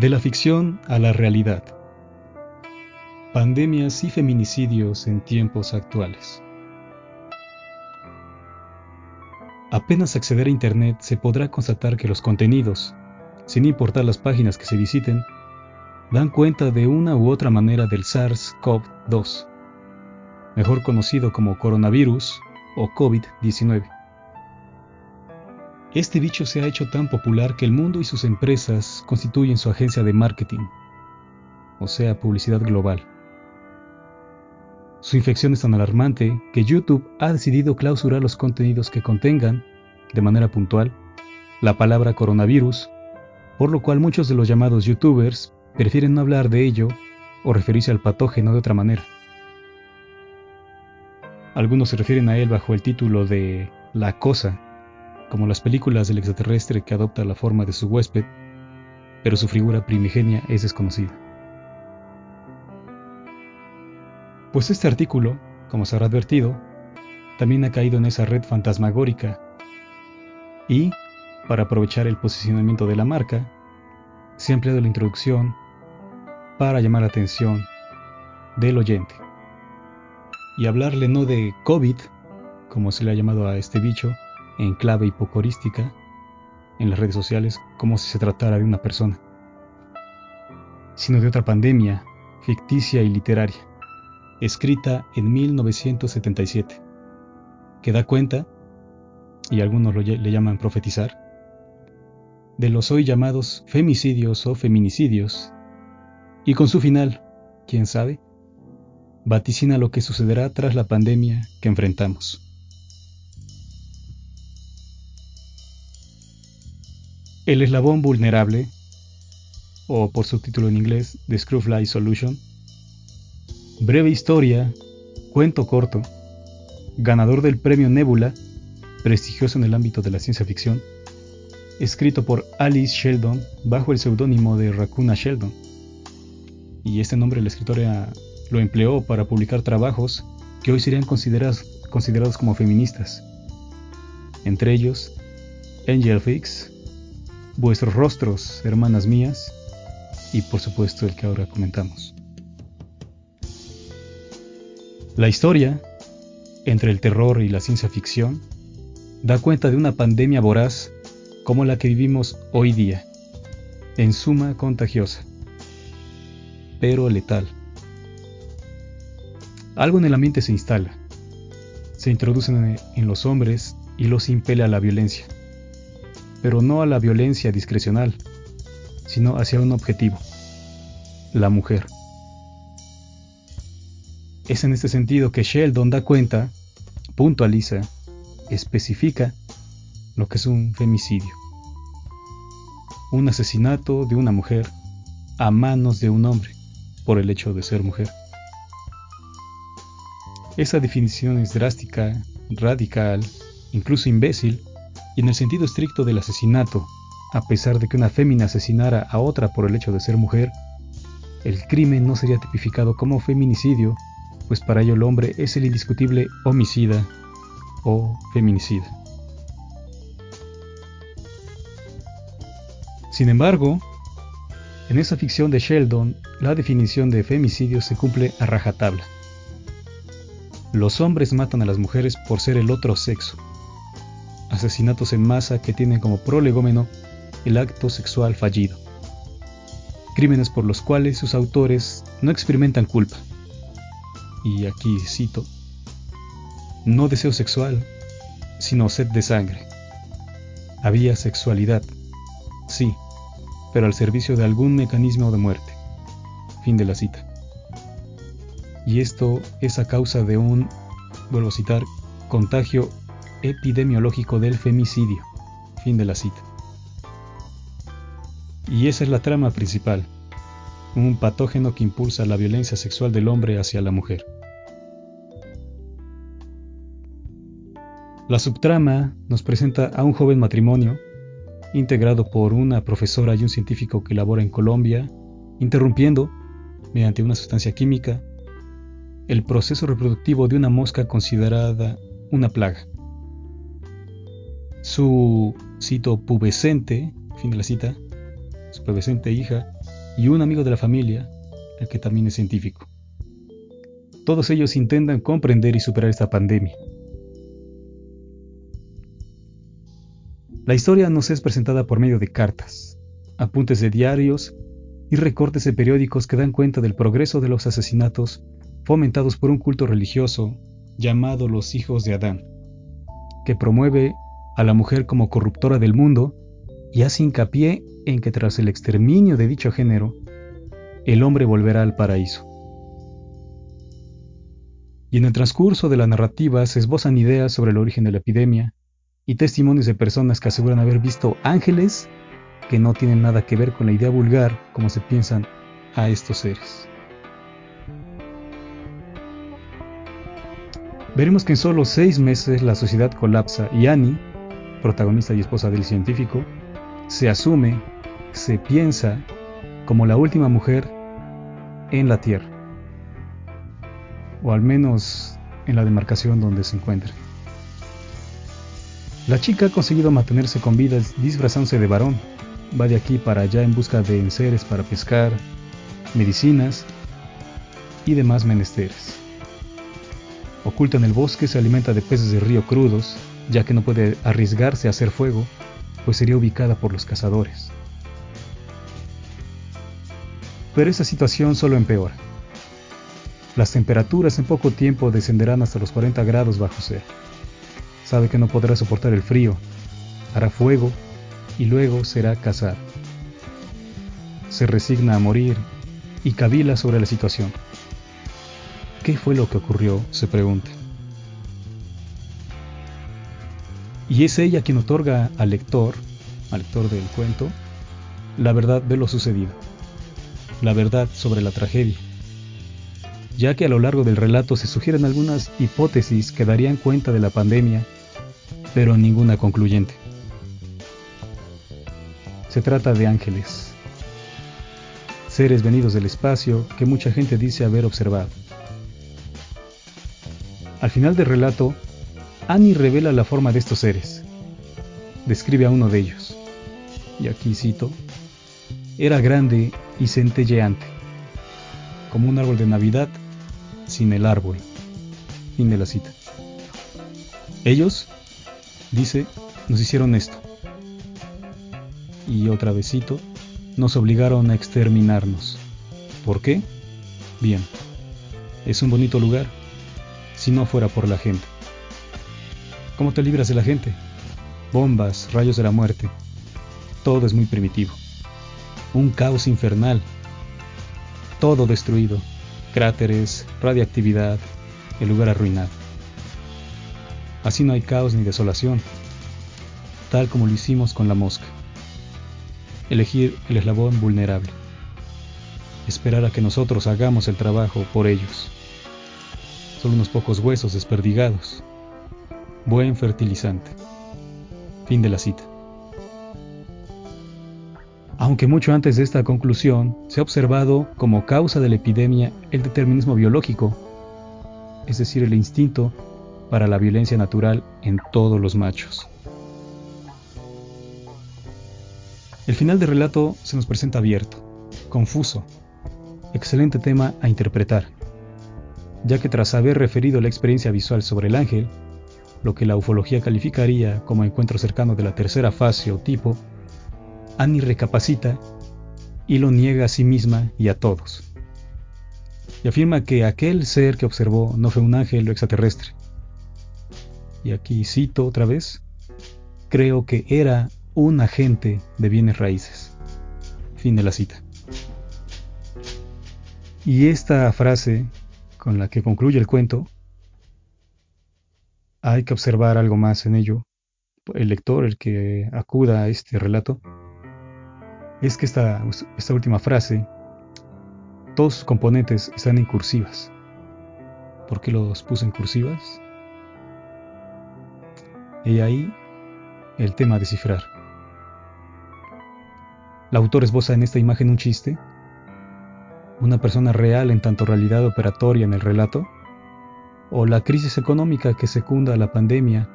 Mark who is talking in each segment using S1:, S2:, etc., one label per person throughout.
S1: De la ficción a la realidad. Pandemias y feminicidios en tiempos actuales. Apenas acceder a Internet se podrá constatar que los contenidos, sin importar las páginas que se visiten, dan cuenta de una u otra manera del SARS-CoV-2, mejor conocido como coronavirus o COVID-19. Este bicho se ha hecho tan popular que el mundo y sus empresas constituyen su agencia de marketing, o sea, publicidad global. Su infección es tan alarmante que YouTube ha decidido clausurar los contenidos que contengan, de manera puntual, la palabra coronavirus, por lo cual muchos de los llamados youtubers prefieren no hablar de ello o referirse al patógeno de otra manera. Algunos se refieren a él bajo el título de La Cosa, como las películas del extraterrestre que adopta la forma de su huésped, pero su figura primigenia es desconocida. Pues este artículo, como se habrá advertido, también ha caído en esa red fantasmagórica y, para aprovechar el posicionamiento de la marca, se ha empleado la introducción para llamar la atención del oyente y hablarle no de COVID, como se le ha llamado a este bicho, en clave hipocorística en las redes sociales como si se tratara de una persona, sino de otra pandemia ficticia y literaria, escrita en 1977, que da cuenta, y algunos le llaman profetizar, de los hoy llamados femicidios o feminicidios, y con su final, quién sabe, vaticina lo que sucederá tras la pandemia que enfrentamos. El eslabón vulnerable, o por subtítulo en inglés, The Screwfly Solution, breve historia, cuento corto, ganador del premio Nebula, prestigioso en el ámbito de la ciencia ficción, escrito por Alice Sheldon bajo el seudónimo de Raccoona Sheldon. Y este nombre la escritora lo empleó para publicar trabajos que hoy serían considerados, considerados como feministas. Entre ellos, Angel Fix, vuestros rostros, hermanas mías, y por supuesto el que ahora comentamos. La historia, entre el terror y la ciencia ficción, da cuenta de una pandemia voraz como la que vivimos hoy día, en suma contagiosa, pero letal. Algo en el ambiente se instala, se introducen en los hombres y los impele a la violencia pero no a la violencia discrecional, sino hacia un objetivo, la mujer. Es en este sentido que Sheldon da cuenta, puntualiza, especifica lo que es un femicidio. Un asesinato de una mujer a manos de un hombre por el hecho de ser mujer. Esa definición es drástica, radical, incluso imbécil, y en el sentido estricto del asesinato, a pesar de que una fémina asesinara a otra por el hecho de ser mujer, el crimen no sería tipificado como feminicidio, pues para ello el hombre es el indiscutible homicida o feminicida. Sin embargo, en esa ficción de Sheldon, la definición de femicidio se cumple a rajatabla. Los hombres matan a las mujeres por ser el otro sexo, asesinatos en masa que tienen como prolegómeno el acto sexual fallido. Crímenes por los cuales sus autores no experimentan culpa. Y aquí cito, no deseo sexual, sino sed de sangre. Había sexualidad, sí, pero al servicio de algún mecanismo de muerte. Fin de la cita. Y esto es a causa de un, vuelvo a citar, contagio epidemiológico del femicidio. Fin de la cita. Y esa es la trama principal, un patógeno que impulsa la violencia sexual del hombre hacia la mujer. La subtrama nos presenta a un joven matrimonio, integrado por una profesora y un científico que labora en Colombia, interrumpiendo, mediante una sustancia química, el proceso reproductivo de una mosca considerada una plaga. Su, cito, pubescente, fin de la cita, su pubescente hija, y un amigo de la familia, el que también es científico. Todos ellos intentan comprender y superar esta pandemia. La historia nos es presentada por medio de cartas, apuntes de diarios y recortes de periódicos que dan cuenta del progreso de los asesinatos fomentados por un culto religioso llamado los hijos de Adán, que promueve a la mujer como corruptora del mundo y hace hincapié en que tras el exterminio de dicho género, el hombre volverá al paraíso. Y en el transcurso de la narrativa se esbozan ideas sobre el origen de la epidemia y testimonios de personas que aseguran haber visto ángeles que no tienen nada que ver con la idea vulgar como se piensan a estos seres. Veremos que en solo seis meses la sociedad colapsa y Annie, protagonista y esposa del científico, se asume, se piensa como la última mujer en la Tierra, o al menos en la demarcación donde se encuentra. La chica ha conseguido mantenerse con vida disfrazándose de varón, va de aquí para allá en busca de enseres para pescar, medicinas y demás menesteres. Oculta en el bosque, se alimenta de peces de río crudos, ya que no puede arriesgarse a hacer fuego, pues sería ubicada por los cazadores. Pero esa situación solo empeora. Las temperaturas en poco tiempo descenderán hasta los 40 grados bajo cero. Sabe que no podrá soportar el frío, hará fuego y luego será cazar. Se resigna a morir y cavila sobre la situación. ¿Qué fue lo que ocurrió? se pregunta. Y es ella quien otorga al lector, al lector del cuento, la verdad de lo sucedido, la verdad sobre la tragedia, ya que a lo largo del relato se sugieren algunas hipótesis que darían cuenta de la pandemia, pero ninguna concluyente. Se trata de ángeles, seres venidos del espacio que mucha gente dice haber observado. Al final del relato, Annie revela la forma de estos seres. Describe a uno de ellos. Y aquí cito, era grande y centelleante, como un árbol de Navidad sin el árbol. Fin de la cita. Ellos, dice, nos hicieron esto. Y otra vez cito, nos obligaron a exterminarnos. ¿Por qué? Bien, es un bonito lugar si no fuera por la gente. ¿Cómo te libras de la gente? Bombas, rayos de la muerte. Todo es muy primitivo. Un caos infernal. Todo destruido. Cráteres, radiactividad, el lugar arruinado. Así no hay caos ni desolación, tal como lo hicimos con la mosca. Elegir el eslabón vulnerable. Esperar a que nosotros hagamos el trabajo por ellos. Son unos pocos huesos desperdigados. Buen fertilizante. Fin de la cita. Aunque mucho antes de esta conclusión se ha observado como causa de la epidemia el determinismo biológico, es decir, el instinto para la violencia natural en todos los machos. El final del relato se nos presenta abierto, confuso, excelente tema a interpretar ya que tras haber referido la experiencia visual sobre el ángel, lo que la ufología calificaría como encuentro cercano de la tercera fase o tipo, Annie recapacita y lo niega a sí misma y a todos. Y afirma que aquel ser que observó no fue un ángel o extraterrestre. Y aquí cito otra vez, creo que era un agente de bienes raíces. Fin de la cita. Y esta frase con la que concluye el cuento, hay que observar algo más en ello. El lector, el que acuda a este relato, es que esta, esta última frase, todos sus componentes están en cursivas. ¿Por qué los puse en cursivas? Y ahí el tema a descifrar. El autor esboza en esta imagen un chiste una persona real en tanto realidad operatoria en el relato, o la crisis económica que secunda la pandemia,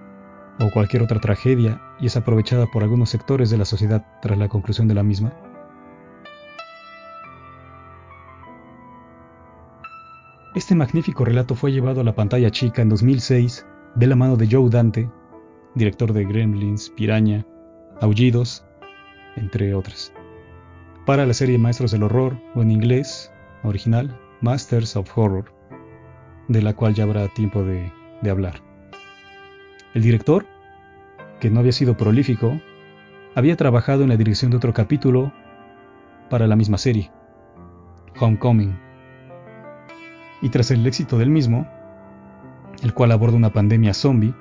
S1: o cualquier otra tragedia y es aprovechada por algunos sectores de la sociedad tras la conclusión de la misma? Este magnífico relato fue llevado a la pantalla chica en 2006 de la mano de Joe Dante, director de Gremlins, Piraña, Aullidos, entre otras, para la serie Maestros del Horror o en inglés original Masters of Horror de la cual ya habrá tiempo de, hablar. El director, que no había sido prolífico, había trabajado en la dirección de otro capítulo para la misma serie, Homecoming. Y tras el éxito del mismo, el cual aborda una pandemia zombie,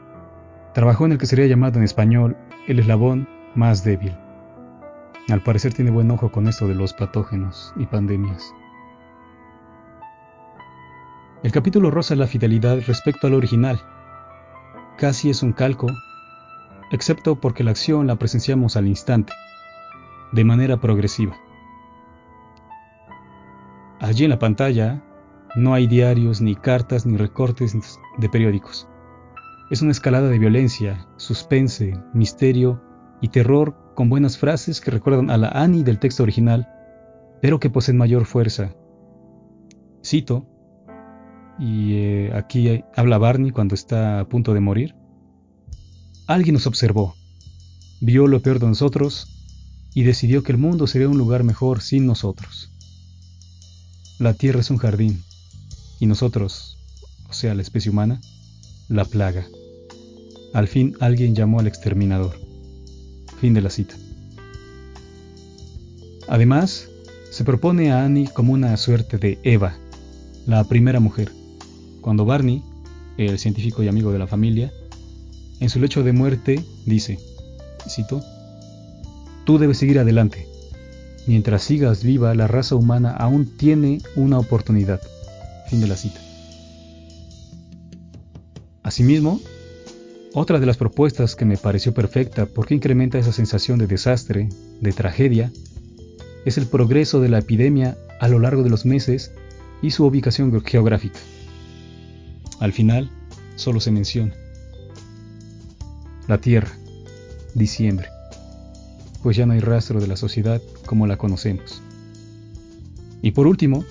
S1: trabajó en el que sería llamado en español el eslabón más débil. Al parecer tiene buen ojo con esto de los patógenos y pandemias. El capítulo roza la fidelidad respecto al original. Casi es un calco, excepto porque la acción la presenciamos al instante, de manera progresiva. Allí en la pantalla no hay diarios, ni cartas, ni recortes de periódicos. Es una escalada de violencia, suspense, misterio y terror con buenas frases que recuerdan a la Annie del texto original, pero que poseen mayor fuerza. Cito, y eh, aquí habla Barney cuando está a punto de morir. Alguien nos observó, vio lo peor de nosotros y decidió que el mundo sería un lugar mejor sin nosotros. La tierra es un jardín y nosotros, o sea, la especie humana, la plaga. Al fin alguien llamó al exterminador. Fin de la cita. Además, se propone a Annie como una suerte de Eva, la primera mujer, cuando Barney, el científico y amigo de la familia, en su lecho de muerte dice, cito, Tú debes seguir adelante. Mientras sigas viva, la raza humana aún tiene una oportunidad. Fin de la cita. Asimismo, otra de las propuestas que me pareció perfecta porque incrementa esa sensación de desastre, de tragedia, es el progreso de la epidemia a lo largo de los meses y su ubicación geográfica. Al final, solo se menciona la Tierra, diciembre, pues ya no hay rastro de la sociedad como la conocemos. Y por último,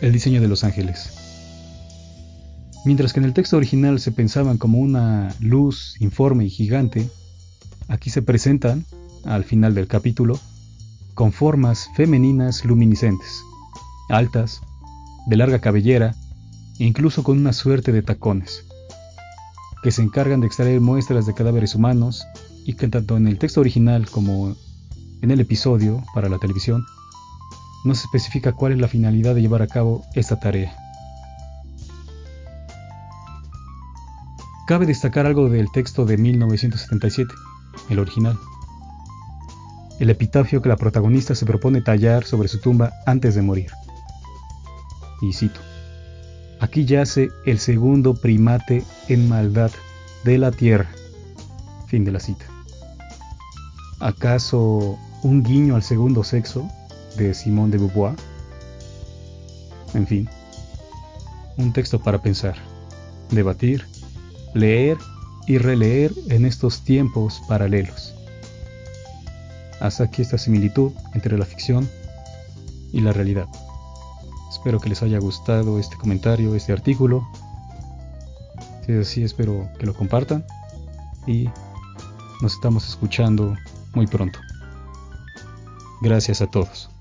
S1: el diseño de los ángeles. Mientras que en el texto original se pensaban como una luz informe y gigante, aquí se presentan, al final del capítulo, con formas femeninas luminiscentes, altas, de larga cabellera incluso con una suerte de tacones, que se encargan de extraer muestras de cadáveres humanos y que tanto en el texto original como en el episodio para la televisión no se especifica cuál es la finalidad de llevar a cabo esta tarea. Cabe destacar algo del texto de 1977, el original. El epitafio que la protagonista se propone tallar sobre su tumba antes de morir. Y cito, Aquí yace el segundo primate en maldad de la tierra. Fin de la cita. ¿Acaso un guiño al segundo sexo de Simone de Beauvoir. En fin, un texto para pensar, debatir, leer y releer en estos tiempos paralelos. Hasta aquí esta similitud entre la ficción y la realidad. Espero que les haya gustado este comentario, este artículo. Si es así, espero que lo compartan y nos estamos escuchando muy pronto. Gracias a todos.